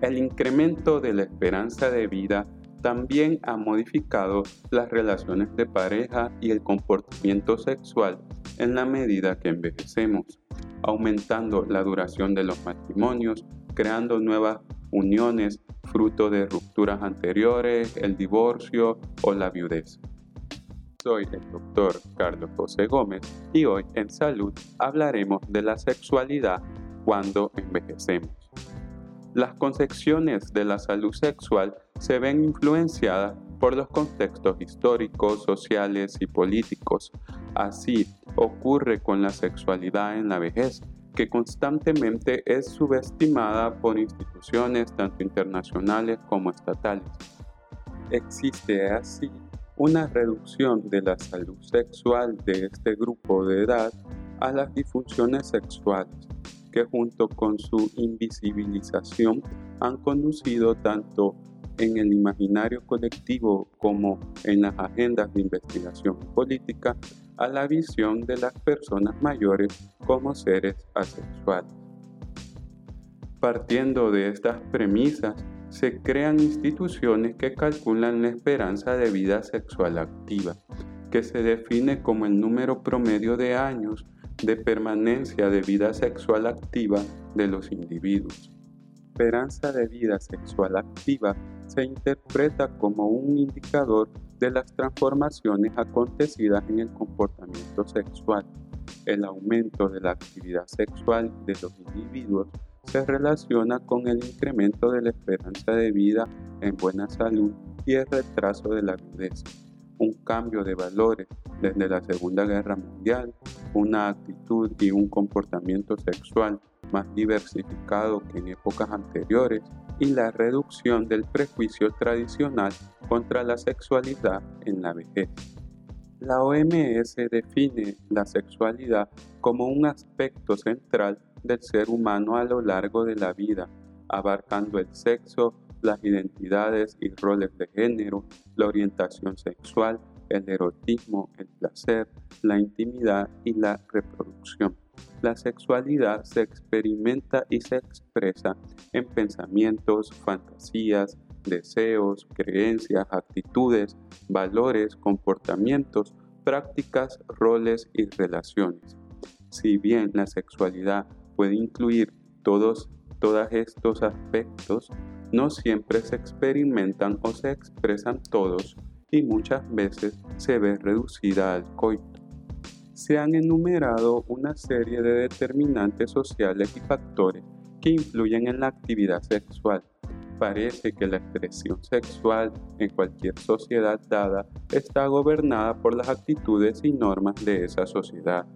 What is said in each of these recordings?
El incremento de la esperanza de vida también ha modificado las relaciones de pareja y el comportamiento sexual en la medida que envejecemos, aumentando la duración de los matrimonios, creando nuevas uniones fruto de rupturas anteriores, el divorcio o la viudez. Soy el doctor Carlos José Gómez y hoy en Salud hablaremos de la sexualidad cuando envejecemos. Las concepciones de la salud sexual se ven influenciadas por los contextos históricos, sociales y políticos. Así ocurre con la sexualidad en la vejez, que constantemente es subestimada por instituciones tanto internacionales como estatales. Existe así una reducción de la salud sexual de este grupo de edad a las disfunciones sexuales, que junto con su invisibilización han conducido tanto en el imaginario colectivo como en las agendas de investigación política a la visión de las personas mayores como seres asexuales. Partiendo de estas premisas, se crean instituciones que calculan la esperanza de vida sexual activa, que se define como el número promedio de años de permanencia de vida sexual activa de los individuos. Esperanza de vida sexual activa se interpreta como un indicador de las transformaciones acontecidas en el comportamiento sexual. El aumento de la actividad sexual de los individuos se relaciona con el incremento de la esperanza de vida en buena salud y el retraso de la viudez. Un cambio de valores desde la Segunda Guerra Mundial, una actitud y un comportamiento sexual más diversificado que en épocas anteriores y la reducción del prejuicio tradicional contra la sexualidad en la vejez. La OMS define la sexualidad como un aspecto central del ser humano a lo largo de la vida, abarcando el sexo, las identidades y roles de género, la orientación sexual, el erotismo, el placer, la intimidad y la reproducción. La sexualidad se experimenta y se expresa en pensamientos, fantasías, deseos, creencias, actitudes, valores, comportamientos, prácticas, roles y relaciones. Si bien la sexualidad puede incluir todos, todos estos aspectos, no siempre se experimentan o se expresan todos y muchas veces se ve reducida al coito. Se han enumerado una serie de determinantes sociales y factores que influyen en la actividad sexual. Parece que la expresión sexual en cualquier sociedad dada está gobernada por las actitudes y normas de esa sociedad.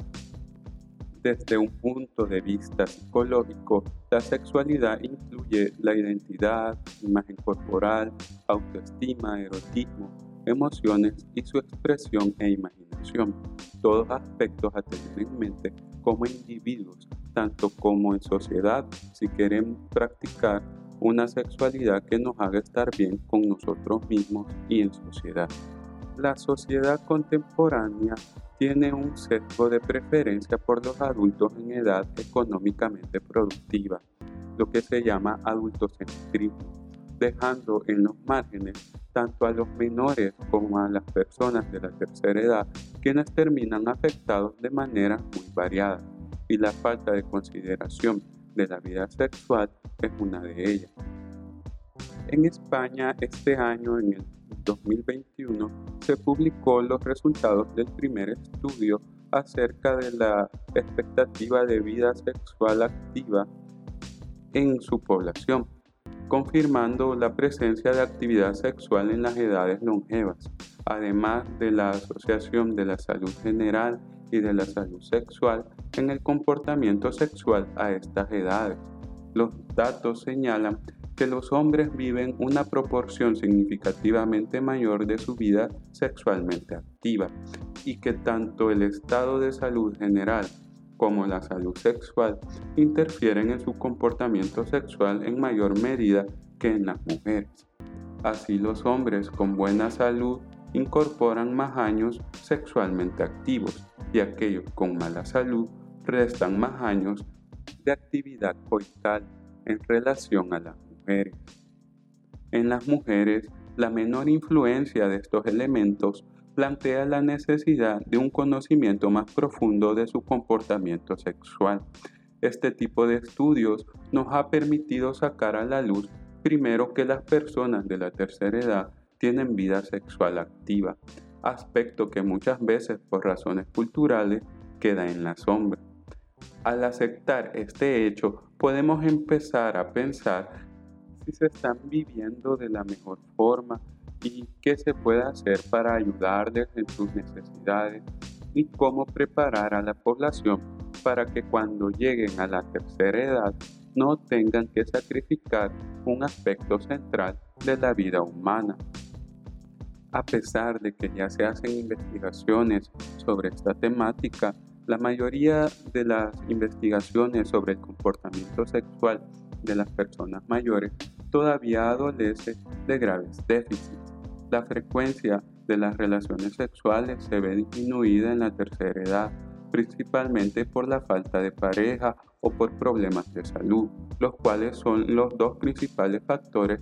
Desde un punto de vista psicológico, la sexualidad incluye la identidad, imagen corporal, autoestima, erotismo, emociones y su expresión e imaginación, todos aspectos a tener en mente como individuos, tanto como en sociedad, si queremos practicar una sexualidad que nos haga estar bien con nosotros mismos y en sociedad. La sociedad contemporánea tiene un sesgo de preferencia por los adultos en edad económicamente productiva, lo que se llama adultocentrismo dejando en los márgenes tanto a los menores como a las personas de la tercera edad, quienes terminan afectados de manera muy variada, y la falta de consideración de la vida sexual es una de ellas. En España, este año, en el 2021, se publicó los resultados del primer estudio acerca de la expectativa de vida sexual activa en su población confirmando la presencia de actividad sexual en las edades longevas, además de la asociación de la salud general y de la salud sexual en el comportamiento sexual a estas edades. Los datos señalan que los hombres viven una proporción significativamente mayor de su vida sexualmente activa y que tanto el estado de salud general como la salud sexual interfieren en su comportamiento sexual en mayor medida que en las mujeres. Así los hombres con buena salud incorporan más años sexualmente activos y aquellos con mala salud restan más años de actividad coital en relación a las mujeres. En las mujeres, la menor influencia de estos elementos plantea la necesidad de un conocimiento más profundo de su comportamiento sexual. Este tipo de estudios nos ha permitido sacar a la luz primero que las personas de la tercera edad tienen vida sexual activa, aspecto que muchas veces por razones culturales queda en la sombra. Al aceptar este hecho, podemos empezar a pensar si se están viviendo de la mejor forma y qué se puede hacer para ayudarles en sus necesidades y cómo preparar a la población para que cuando lleguen a la tercera edad no tengan que sacrificar un aspecto central de la vida humana. A pesar de que ya se hacen investigaciones sobre esta temática, la mayoría de las investigaciones sobre el comportamiento sexual de las personas mayores todavía adolece de graves déficits. La frecuencia de las relaciones sexuales se ve disminuida en la tercera edad, principalmente por la falta de pareja o por problemas de salud, los cuales son los dos principales factores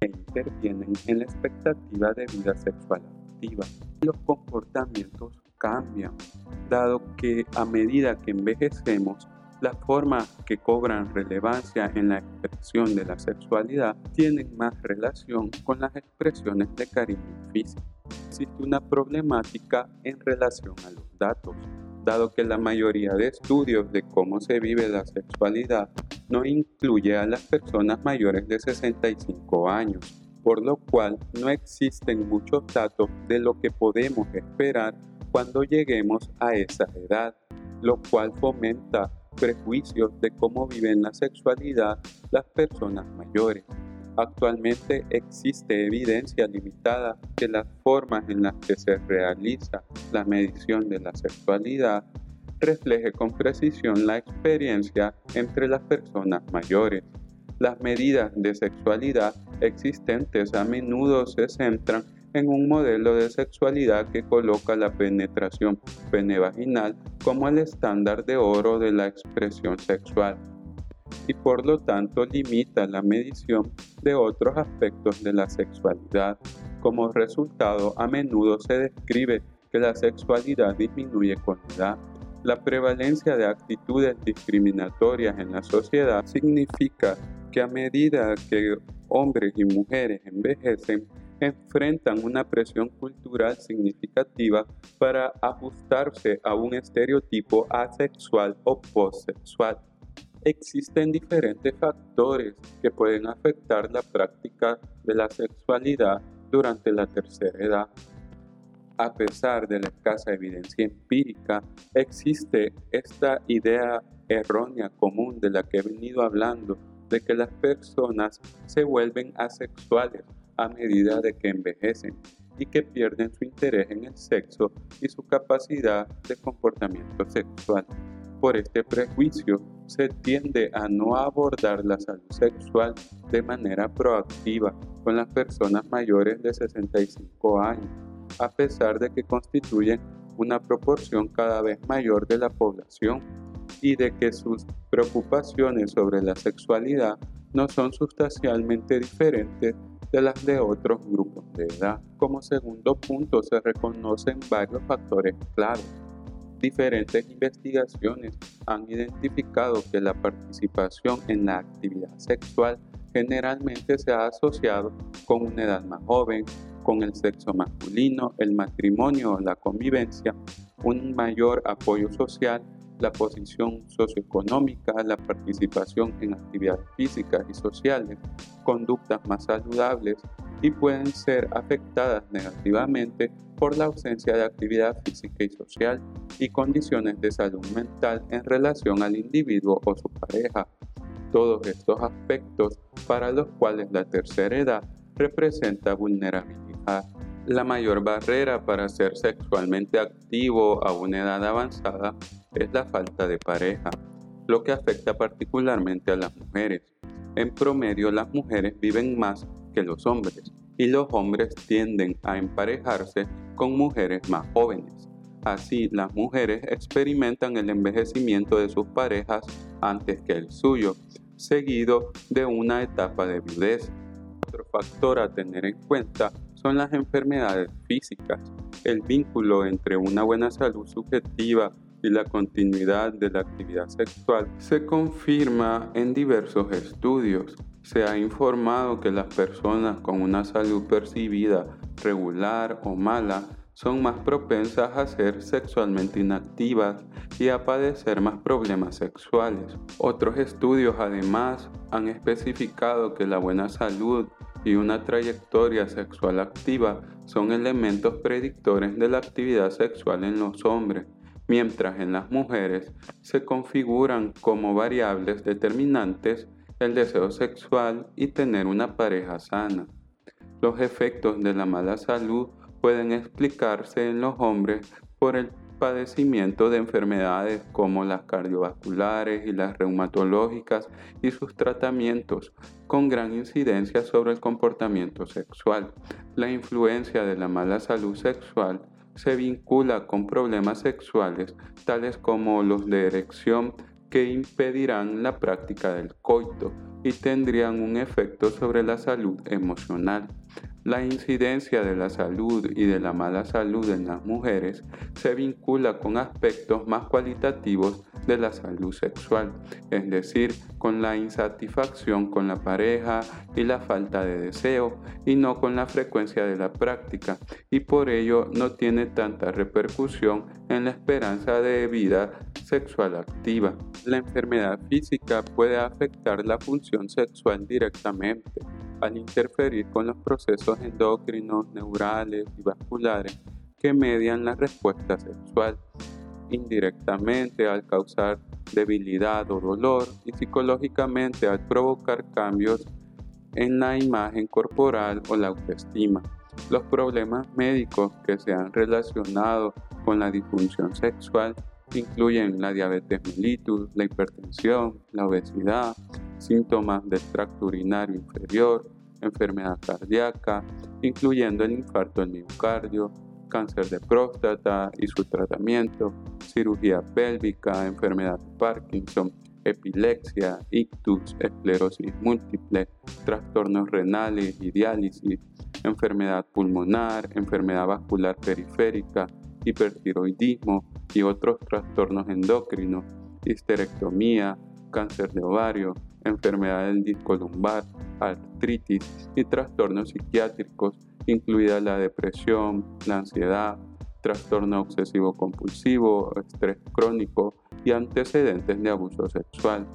que intervienen en la expectativa de vida sexual activa. Los comportamientos cambian, dado que a medida que envejecemos, las formas que cobran relevancia en la expresión de la sexualidad tienen más relación con las expresiones de cariño físico. Existe una problemática en relación a los datos, dado que la mayoría de estudios de cómo se vive la sexualidad no incluye a las personas mayores de 65 años, por lo cual no existen muchos datos de lo que podemos esperar cuando lleguemos a esa edad, lo cual fomenta prejuicios de cómo viven la sexualidad las personas mayores. Actualmente existe evidencia limitada que las formas en las que se realiza la medición de la sexualidad refleje con precisión la experiencia entre las personas mayores. Las medidas de sexualidad existentes a menudo se centran en un modelo de sexualidad que coloca la penetración penevaginal como el estándar de oro de la expresión sexual y por lo tanto limita la medición de otros aspectos de la sexualidad. Como resultado, a menudo se describe que la sexualidad disminuye con edad. La prevalencia de actitudes discriminatorias en la sociedad significa que a medida que hombres y mujeres envejecen, enfrentan una presión cultural significativa para ajustarse a un estereotipo asexual o posexual. Existen diferentes factores que pueden afectar la práctica de la sexualidad durante la tercera edad. A pesar de la escasa evidencia empírica, existe esta idea errónea común de la que he venido hablando, de que las personas se vuelven asexuales a medida de que envejecen y que pierden su interés en el sexo y su capacidad de comportamiento sexual. Por este prejuicio se tiende a no abordar la salud sexual de manera proactiva con las personas mayores de 65 años, a pesar de que constituyen una proporción cada vez mayor de la población y de que sus preocupaciones sobre la sexualidad no son sustancialmente diferentes de las de otros grupos de edad. Como segundo punto se reconocen varios factores clave. Diferentes investigaciones han identificado que la participación en la actividad sexual generalmente se ha asociado con una edad más joven, con el sexo masculino, el matrimonio o la convivencia, un mayor apoyo social la posición socioeconómica, la participación en actividades físicas y sociales, conductas más saludables y pueden ser afectadas negativamente por la ausencia de actividad física y social y condiciones de salud mental en relación al individuo o su pareja. Todos estos aspectos para los cuales la tercera edad representa vulnerabilidad. La mayor barrera para ser sexualmente activo a una edad avanzada es la falta de pareja, lo que afecta particularmente a las mujeres. En promedio las mujeres viven más que los hombres y los hombres tienden a emparejarse con mujeres más jóvenes. Así, las mujeres experimentan el envejecimiento de sus parejas antes que el suyo, seguido de una etapa de viudez. Otro factor a tener en cuenta son las enfermedades físicas. El vínculo entre una buena salud subjetiva y la continuidad de la actividad sexual se confirma en diversos estudios. Se ha informado que las personas con una salud percibida regular o mala son más propensas a ser sexualmente inactivas y a padecer más problemas sexuales. Otros estudios además han especificado que la buena salud y una trayectoria sexual activa son elementos predictores de la actividad sexual en los hombres mientras en las mujeres se configuran como variables determinantes el deseo sexual y tener una pareja sana. Los efectos de la mala salud pueden explicarse en los hombres por el padecimiento de enfermedades como las cardiovasculares y las reumatológicas y sus tratamientos, con gran incidencia sobre el comportamiento sexual. La influencia de la mala salud sexual se vincula con problemas sexuales tales como los de erección que impedirán la práctica del coito y tendrían un efecto sobre la salud emocional. La incidencia de la salud y de la mala salud en las mujeres se vincula con aspectos más cualitativos de la salud sexual, es decir, con la insatisfacción con la pareja y la falta de deseo, y no con la frecuencia de la práctica, y por ello no tiene tanta repercusión en la esperanza de vida sexual activa. La enfermedad física puede afectar la función sexual directamente al interferir con los procesos endocrinos, neurales y vasculares que median la respuesta sexual indirectamente al causar debilidad o dolor y psicológicamente al provocar cambios en la imagen corporal o la autoestima. Los problemas médicos que se han relacionado con la disfunción sexual incluyen la diabetes mellitus, la hipertensión, la obesidad, síntomas del tracto urinario inferior, enfermedad cardíaca, incluyendo el infarto del miocardio, cáncer de próstata y su tratamiento, cirugía pélvica, enfermedad de Parkinson, epilepsia, ictus, esclerosis múltiple, trastornos renales y diálisis, enfermedad pulmonar, enfermedad vascular periférica, hipertiroidismo y otros trastornos endocrinos, histerectomía, cáncer de ovario, enfermedad del disco lumbar, artritis y trastornos psiquiátricos incluida la depresión, la ansiedad, trastorno obsesivo compulsivo, estrés crónico y antecedentes de abuso sexual.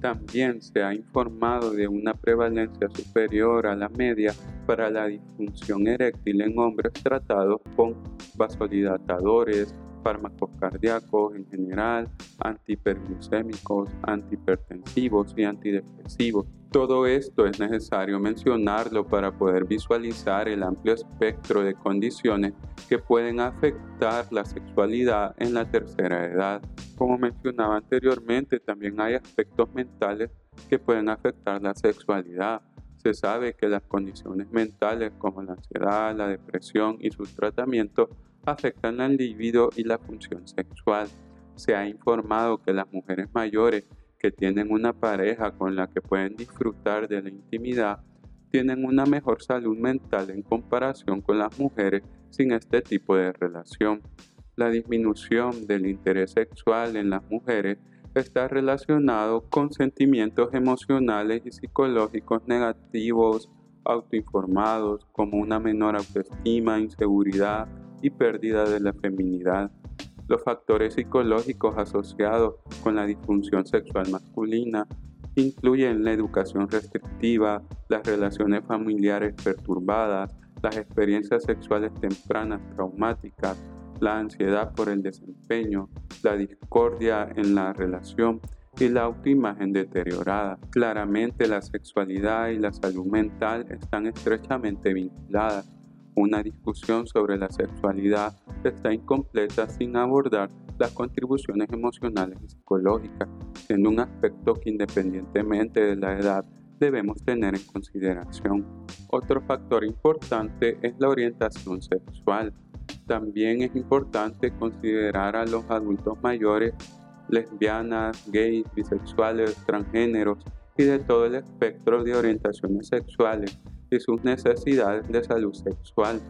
También se ha informado de una prevalencia superior a la media para la disfunción eréctil en hombres tratados con vasodilatadores, fármacos cardíacos en general, antihiperglucémicos, antihipertensivos y antidepresivos. Todo esto es necesario mencionarlo para poder visualizar el amplio espectro de condiciones que pueden afectar la sexualidad en la tercera edad. Como mencionaba anteriormente, también hay aspectos mentales que pueden afectar la sexualidad. Se sabe que las condiciones mentales como la ansiedad, la depresión y sus tratamientos afectan al libido y la función sexual. Se ha informado que las mujeres mayores que tienen una pareja con la que pueden disfrutar de la intimidad tienen una mejor salud mental en comparación con las mujeres sin este tipo de relación. La disminución del interés sexual en las mujeres está relacionado con sentimientos emocionales y psicológicos negativos, autoinformados, como una menor autoestima, inseguridad, y pérdida de la feminidad. Los factores psicológicos asociados con la disfunción sexual masculina incluyen la educación restrictiva, las relaciones familiares perturbadas, las experiencias sexuales tempranas traumáticas, la ansiedad por el desempeño, la discordia en la relación y la autoimagen deteriorada. Claramente la sexualidad y la salud mental están estrechamente vinculadas una discusión sobre la sexualidad está incompleta sin abordar las contribuciones emocionales y psicológicas, siendo un aspecto que independientemente de la edad debemos tener en consideración. Otro factor importante es la orientación sexual. También es importante considerar a los adultos mayores, lesbianas, gays, bisexuales, transgéneros y de todo el espectro de orientaciones sexuales y sus necesidades de salud sexual.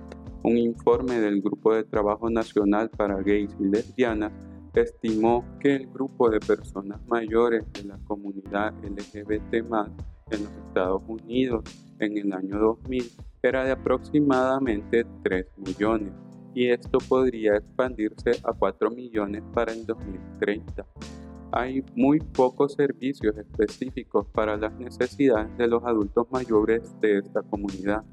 Un informe del Grupo de Trabajo Nacional para Gays y Lesbianas estimó que el grupo de personas mayores de la comunidad LGBT en los Estados Unidos en el año 2000 era de aproximadamente 3 millones y esto podría expandirse a 4 millones para el 2030. Hay muy pocos servicios específicos para las necesidades de los adultos mayores de esta comunidad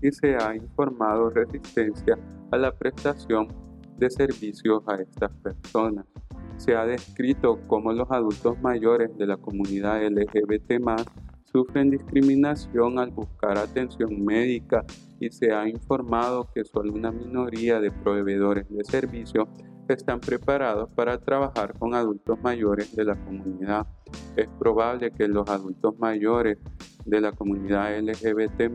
y se ha informado resistencia a la prestación de servicios a estas personas. Se ha descrito cómo los adultos mayores de la comunidad LGBT sufren discriminación al buscar atención médica y se ha informado que solo una minoría de proveedores de servicios están preparados para trabajar con adultos mayores de la comunidad. Es probable que los adultos mayores de la comunidad LGBT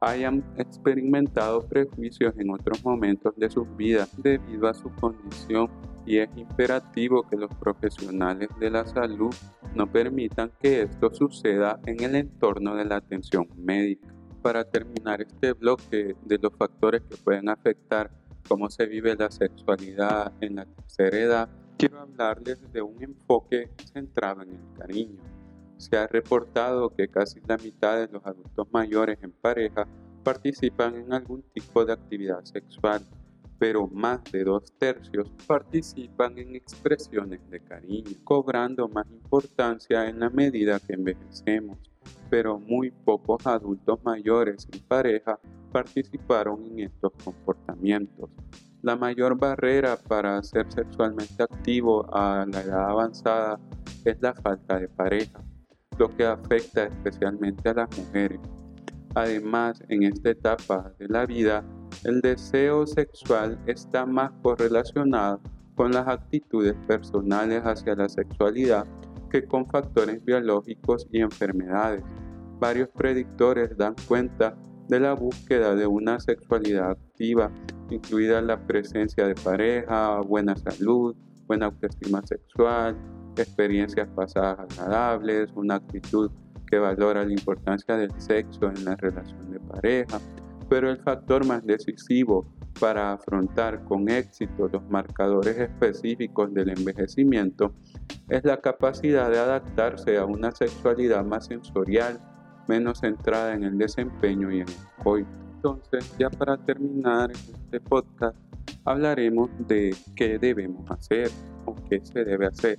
hayan experimentado prejuicios en otros momentos de sus vidas debido a su condición y es imperativo que los profesionales de la salud no permitan que esto suceda en el entorno de la atención médica. Para terminar este bloque de los factores que pueden afectar cómo se vive la sexualidad en la tercera edad, quiero hablarles de un enfoque centrado en el cariño. Se ha reportado que casi la mitad de los adultos mayores en pareja participan en algún tipo de actividad sexual pero más de dos tercios participan en expresiones de cariño, cobrando más importancia en la medida que envejecemos, pero muy pocos adultos mayores en pareja participaron en estos comportamientos. La mayor barrera para ser sexualmente activo a la edad avanzada es la falta de pareja, lo que afecta especialmente a las mujeres. Además, en esta etapa de la vida, el deseo sexual está más correlacionado con las actitudes personales hacia la sexualidad que con factores biológicos y enfermedades. Varios predictores dan cuenta de la búsqueda de una sexualidad activa, incluida la presencia de pareja, buena salud, buena autoestima sexual, experiencias pasadas agradables, una actitud que valora la importancia del sexo en la relación de pareja, pero el factor más decisivo para afrontar con éxito los marcadores específicos del envejecimiento es la capacidad de adaptarse a una sexualidad más sensorial, menos centrada en el desempeño y en el coito. Entonces, ya para terminar este podcast, hablaremos de qué debemos hacer o qué se debe hacer.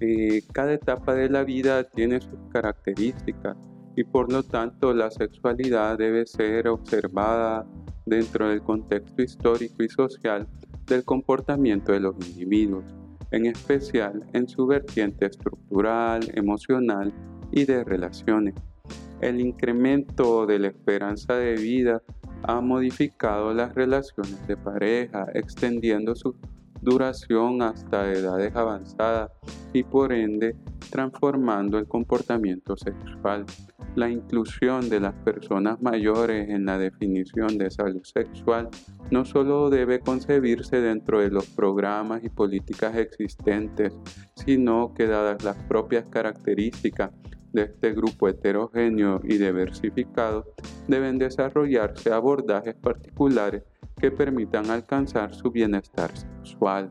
Eh, cada etapa de la vida tiene sus características y por lo tanto la sexualidad debe ser observada dentro del contexto histórico y social del comportamiento de los individuos, en especial en su vertiente estructural, emocional y de relaciones. El incremento de la esperanza de vida ha modificado las relaciones de pareja, extendiendo su duración hasta edades avanzadas y por ende transformando el comportamiento sexual. La inclusión de las personas mayores en la definición de salud sexual no solo debe concebirse dentro de los programas y políticas existentes, sino que dadas las propias características de este grupo heterogéneo y diversificado, deben desarrollarse abordajes particulares que permitan alcanzar su bienestar sexual.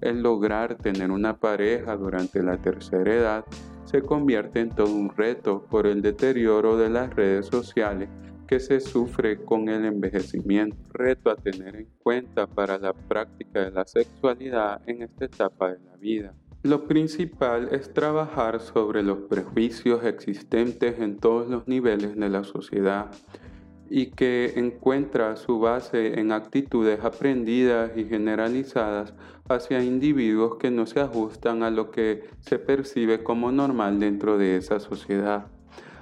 El lograr tener una pareja durante la tercera edad se convierte en todo un reto por el deterioro de las redes sociales que se sufre con el envejecimiento, reto a tener en cuenta para la práctica de la sexualidad en esta etapa de la vida. Lo principal es trabajar sobre los prejuicios existentes en todos los niveles de la sociedad y que encuentra su base en actitudes aprendidas y generalizadas hacia individuos que no se ajustan a lo que se percibe como normal dentro de esa sociedad.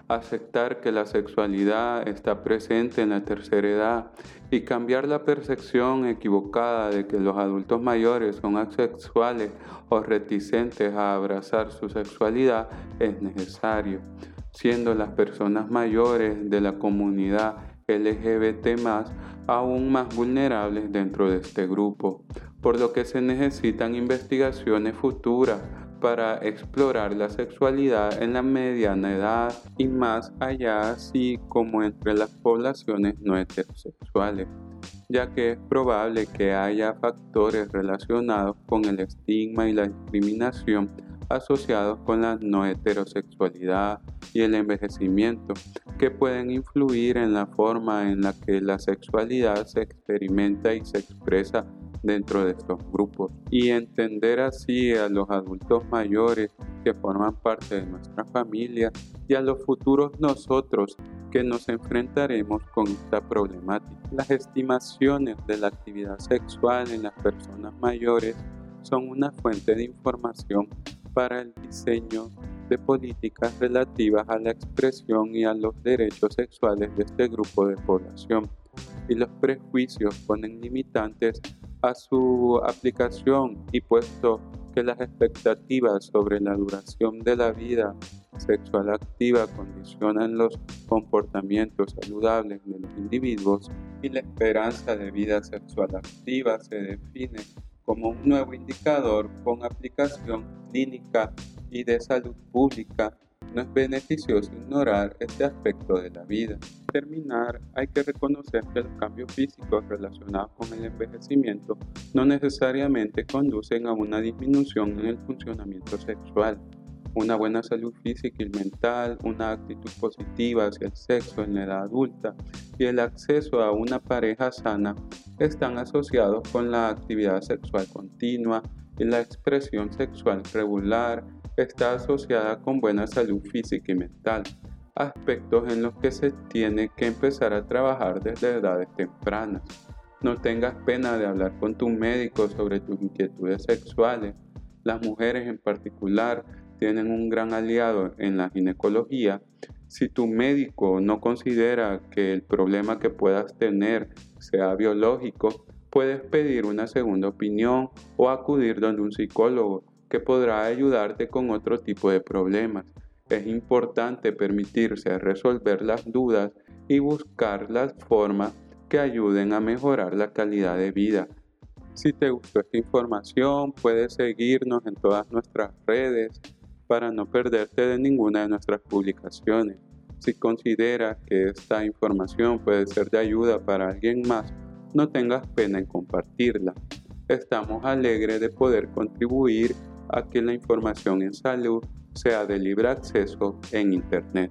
Aceptar que la sexualidad está presente en la tercera edad y cambiar la percepción equivocada de que los adultos mayores son asexuales o reticentes a abrazar su sexualidad es necesario, siendo las personas mayores de la comunidad LGBT aún más vulnerables dentro de este grupo, por lo que se necesitan investigaciones futuras para explorar la sexualidad en la mediana edad y más allá, así como entre las poblaciones no heterosexuales, ya que es probable que haya factores relacionados con el estigma y la discriminación asociados con la no heterosexualidad y el envejecimiento, que pueden influir en la forma en la que la sexualidad se experimenta y se expresa dentro de estos grupos y entender así a los adultos mayores que forman parte de nuestra familia y a los futuros nosotros que nos enfrentaremos con esta problemática. Las estimaciones de la actividad sexual en las personas mayores son una fuente de información para el diseño de políticas relativas a la expresión y a los derechos sexuales de este grupo de población. Y los prejuicios ponen limitantes a su aplicación y puesto que las expectativas sobre la duración de la vida sexual activa condicionan los comportamientos saludables de los individuos y la esperanza de vida sexual activa se define como un nuevo indicador con aplicación clínica y de salud pública, no es beneficioso ignorar este aspecto de la vida. Para terminar, hay que reconocer que los cambios físicos relacionados con el envejecimiento no necesariamente conducen a una disminución en el funcionamiento sexual. Una buena salud física y mental, una actitud positiva hacia el sexo en la edad adulta y el acceso a una pareja sana están asociados con la actividad sexual continua y la expresión sexual regular está asociada con buena salud física y mental, aspectos en los que se tiene que empezar a trabajar desde edades tempranas. No tengas pena de hablar con tu médico sobre tus inquietudes sexuales. Las mujeres en particular tienen un gran aliado en la ginecología. Si tu médico no considera que el problema que puedas tener sea biológico, puedes pedir una segunda opinión o acudir donde un psicólogo que podrá ayudarte con otro tipo de problemas. Es importante permitirse resolver las dudas y buscar las formas que ayuden a mejorar la calidad de vida. Si te gustó esta información, puedes seguirnos en todas nuestras redes para no perderte de ninguna de nuestras publicaciones. Si consideras que esta información puede ser de ayuda para alguien más, no tengas pena en compartirla. Estamos alegres de poder contribuir a que la información en salud sea de libre acceso en Internet.